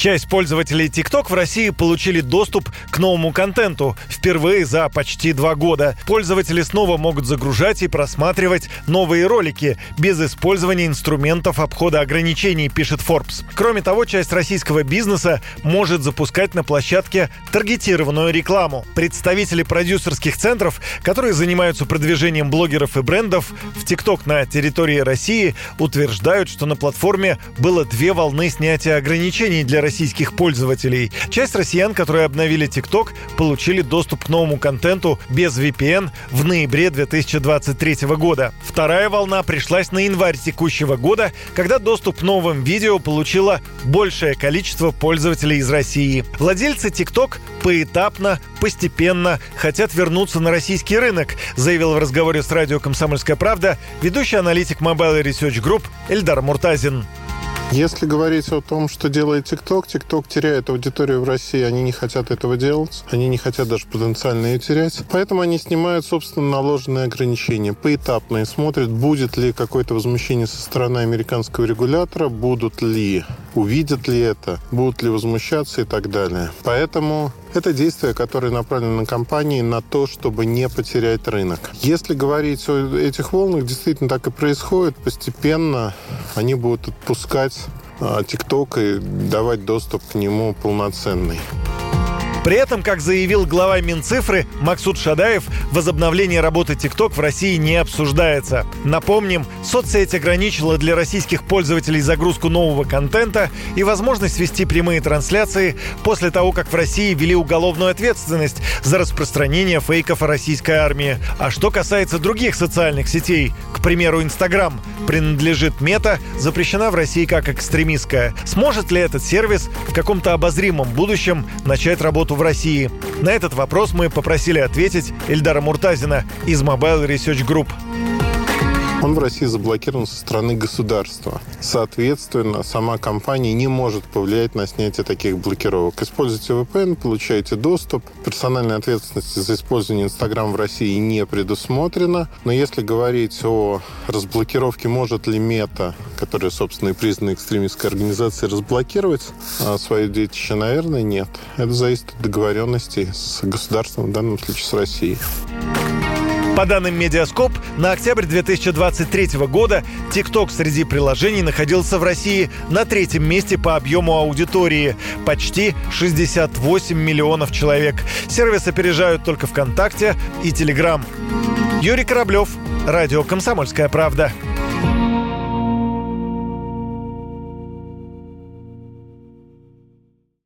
Часть пользователей TikTok в России получили доступ к новому контенту впервые за почти два года. Пользователи снова могут загружать и просматривать новые ролики без использования инструментов обхода ограничений, пишет Forbes. Кроме того, часть российского бизнеса может запускать на площадке таргетированную рекламу. Представители продюсерских центров, которые занимаются продвижением блогеров и брендов в TikTok на территории России, утверждают, что на платформе было две волны снятия ограничений для российских пользователей. Часть россиян, которые обновили TikTok, получили доступ к новому контенту без VPN в ноябре 2023 года. Вторая волна пришлась на январь текущего года, когда доступ к новым видео получило большее количество пользователей из России. Владельцы TikTok поэтапно, постепенно хотят вернуться на российский рынок, заявил в разговоре с радио «Комсомольская правда» ведущий аналитик Mobile Research Group Эльдар Муртазин. Если говорить о том, что делает ТикТок, ТикТок теряет аудиторию в России, они не хотят этого делать, они не хотят даже потенциально ее терять, поэтому они снимают, собственно, наложенные ограничения поэтапно и смотрят, будет ли какое-то возмущение со стороны американского регулятора, будут ли, увидят ли это, будут ли возмущаться и так далее. Поэтому это действия, которые направлены на компании на то, чтобы не потерять рынок. Если говорить о этих волнах, действительно так и происходит. Постепенно они будут отпускать ТикТок и давать доступ к нему полноценный. При этом, как заявил глава Минцифры Максут Шадаев, возобновление работы TikTok в России не обсуждается. Напомним, соцсеть ограничила для российских пользователей загрузку нового контента и возможность вести прямые трансляции после того, как в России ввели уголовную ответственность за распространение фейков о российской армии. А что касается других социальных сетей, к примеру, Инстаграм, принадлежит Мета, запрещена в России как экстремистская. Сможет ли этот сервис в каком-то обозримом будущем начать работу работу в России? На этот вопрос мы попросили ответить Эльдара Муртазина из Mobile Research Group. Он в России заблокирован со стороны государства. Соответственно, сама компания не может повлиять на снятие таких блокировок. Используйте VPN, получаете доступ. Персональной ответственности за использование Инстаграм в России не предусмотрено. Но если говорить о разблокировке, может ли Мета, которая, собственно, и признана экстремистской организацией, разблокировать а, свое детище, наверное, нет. Это зависит от договоренностей с государством, в данном случае с Россией. По данным Медиаскоп, на октябрь 2023 года TikTok среди приложений находился в России на третьем месте по объему аудитории – почти 68 миллионов человек. Сервис опережают только ВКонтакте и Телеграм. Юрий Кораблев, Радио «Комсомольская правда».